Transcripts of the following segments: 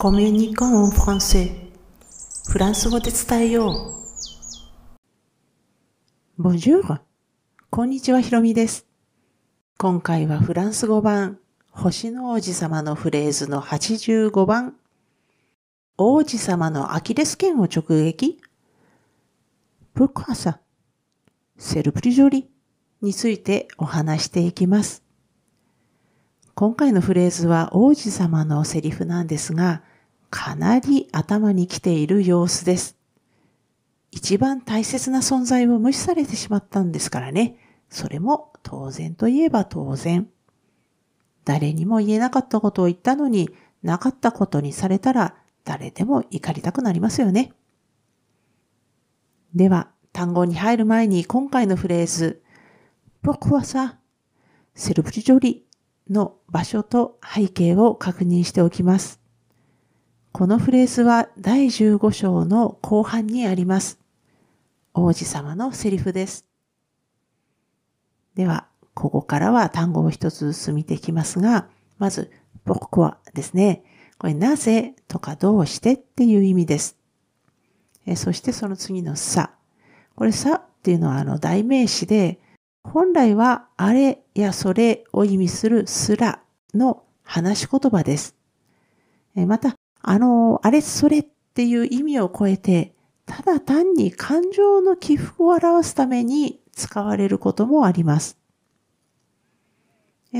コミュニコンフランセフランス語で伝えよう。Bonjour! こんにちは、ひろみです。今回はフランス語版、星の王子様のフレーズの85番、王子様のアキレス腱を直撃 Pourquoi ça? セルプリジョリについてお話していきます。今回のフレーズは王子様のセリフなんですが、かなり頭に来ている様子です。一番大切な存在を無視されてしまったんですからね。それも当然といえば当然。誰にも言えなかったことを言ったのに、なかったことにされたら誰でも怒りたくなりますよね。では、単語に入る前に今回のフレーズ、僕はさ、セルフジョリの場所と背景を確認しておきます。このフレーズは第15章の後半にあります。王子様のセリフです。では、ここからは単語を一つずつ見ていきますが、まず、僕はですね。これ、なぜとかどうしてっていう意味です。えそしてその次のさ。これさっていうのはあの代名詞で、本来はあれやそれを意味するすらの話し言葉です。また、あの、あれそれっていう意味を超えて、ただ単に感情の起伏を表すために使われることもあります。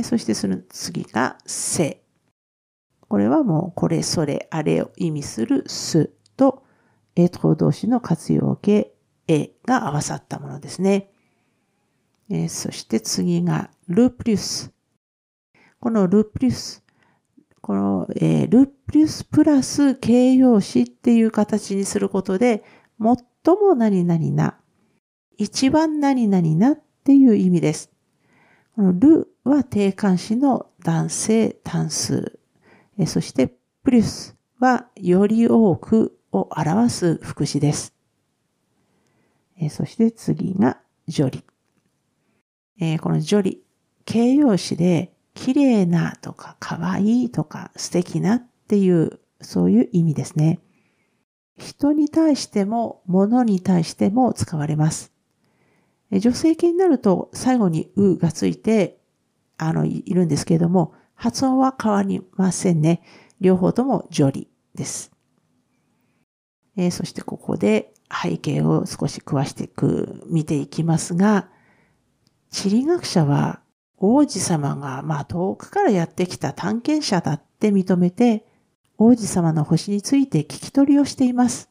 そしてその次がせ。これはもうこれそれあれを意味するすと、エトロ動詞の活用形えが合わさったものですね。えー、そして次がルプリュス。このルプリュス、この、えー、ルプリュスプラス形容詞っていう形にすることで、最も何々な、一番何々なっていう意味です。このルは定冠詞の男性単数。えー、そしてプリュスはより多くを表す副詞です。えー、そして次がジョリ。えー、このジョリ、形容詞で綺麗なとか可愛いとか素敵なっていうそういう意味ですね。人に対しても物に対しても使われます。女性形になると最後にうがついてあのいるんですけれども発音は変わりませんね。両方ともジョリです。えー、そしてここで背景を少し詳しく見ていきますが、地理学者は王子様がまあ遠くからやってきた探検者だって認めて、王子様の星について聞き取りをしています。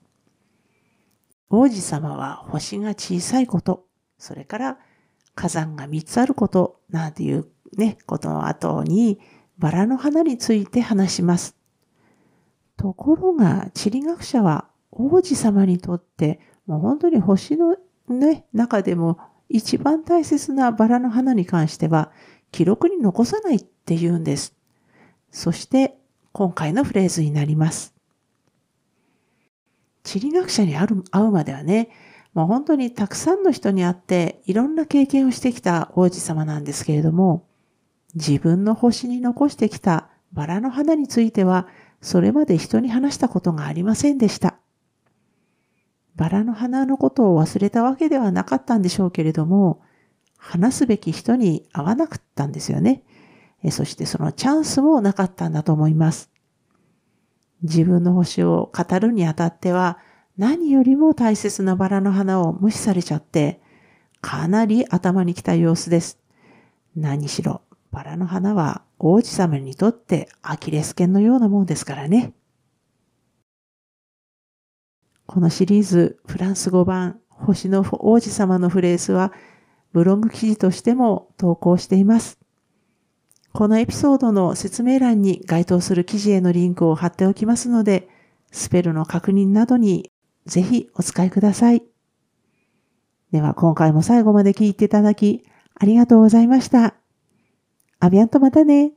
王子様は星が小さいこと、それから火山が3つあること、なんていうね、ことの後にバラの花について話します。ところが地理学者は王子様にとってもう本当に星のね、中でも一番大切なバラの花に関しては記録に残さないって言うんです。そして今回のフレーズになります。地理学者に会うまではね、もう本当にたくさんの人に会っていろんな経験をしてきた王子様なんですけれども、自分の星に残してきたバラの花については、それまで人に話したことがありませんでした。バラの花のことを忘れたわけではなかったんでしょうけれども、話すべき人に会わなかったんですよね。そしてそのチャンスもなかったんだと思います。自分の星を語るにあたっては、何よりも大切なバラの花を無視されちゃって、かなり頭に来た様子です。何しろ、バラの花は王子様にとってアキレス腱のようなものですからね。このシリーズフランス語版星の王子様のフレーズはブログ記事としても投稿しています。このエピソードの説明欄に該当する記事へのリンクを貼っておきますので、スペルの確認などにぜひお使いください。では今回も最後まで聞いていただきありがとうございました。アビアンとまたね。